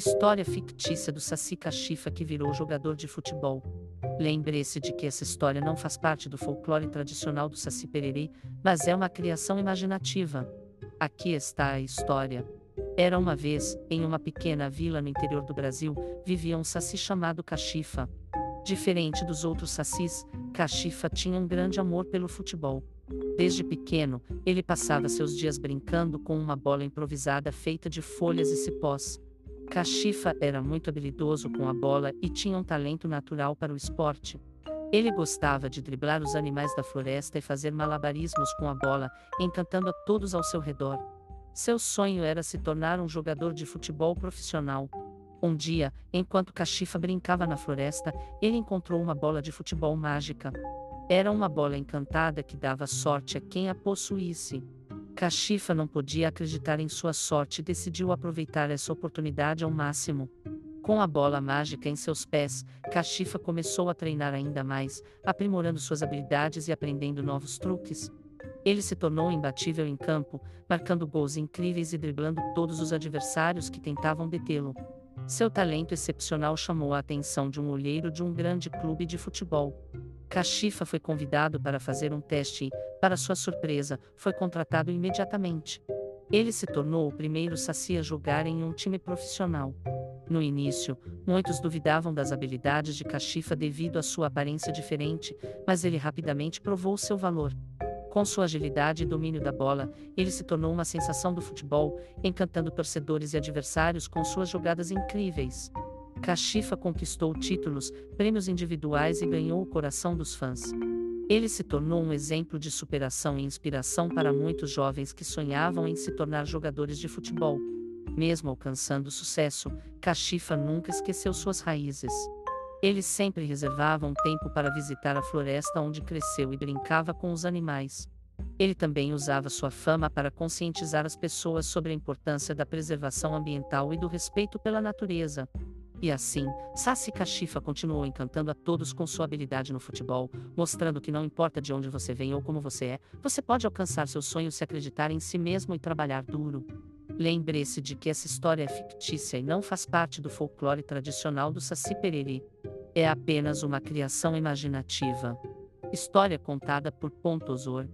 História fictícia do Saci Cachifa que virou jogador de futebol. Lembre-se de que essa história não faz parte do folclore tradicional do Saci Pererê, mas é uma criação imaginativa. Aqui está a história. Era uma vez, em uma pequena vila no interior do Brasil, vivia um saci chamado Cachifa. Diferente dos outros sacis, Cachifa tinha um grande amor pelo futebol. Desde pequeno, ele passava seus dias brincando com uma bola improvisada feita de folhas e cipós. Cachifa era muito habilidoso com a bola e tinha um talento natural para o esporte. Ele gostava de driblar os animais da floresta e fazer malabarismos com a bola, encantando a todos ao seu redor. Seu sonho era se tornar um jogador de futebol profissional. Um dia, enquanto Cachifa brincava na floresta, ele encontrou uma bola de futebol mágica. Era uma bola encantada que dava sorte a quem a possuísse. Cachifa não podia acreditar em sua sorte e decidiu aproveitar essa oportunidade ao máximo. Com a bola mágica em seus pés, Cachifa começou a treinar ainda mais, aprimorando suas habilidades e aprendendo novos truques. Ele se tornou imbatível em campo, marcando gols incríveis e driblando todos os adversários que tentavam detê-lo. Seu talento excepcional chamou a atenção de um olheiro de um grande clube de futebol. Cachifa foi convidado para fazer um teste e, para sua surpresa, foi contratado imediatamente. Ele se tornou o primeiro saci a jogar em um time profissional. No início, muitos duvidavam das habilidades de Cachifa devido à sua aparência diferente, mas ele rapidamente provou seu valor. Com sua agilidade e domínio da bola, ele se tornou uma sensação do futebol, encantando torcedores e adversários com suas jogadas incríveis. Cachifa conquistou títulos, prêmios individuais e ganhou o coração dos fãs. Ele se tornou um exemplo de superação e inspiração para muitos jovens que sonhavam em se tornar jogadores de futebol. Mesmo alcançando sucesso, Cachifa nunca esqueceu suas raízes. Ele sempre reservava um tempo para visitar a floresta onde cresceu e brincava com os animais. Ele também usava sua fama para conscientizar as pessoas sobre a importância da preservação ambiental e do respeito pela natureza. E assim, Saci Cachifa continuou encantando a todos com sua habilidade no futebol, mostrando que não importa de onde você vem ou como você é, você pode alcançar seus sonhos se acreditar em si mesmo e trabalhar duro. Lembre-se de que essa história é fictícia e não faz parte do folclore tradicional do Saci Pererê. É apenas uma criação imaginativa. História contada por Pontosor,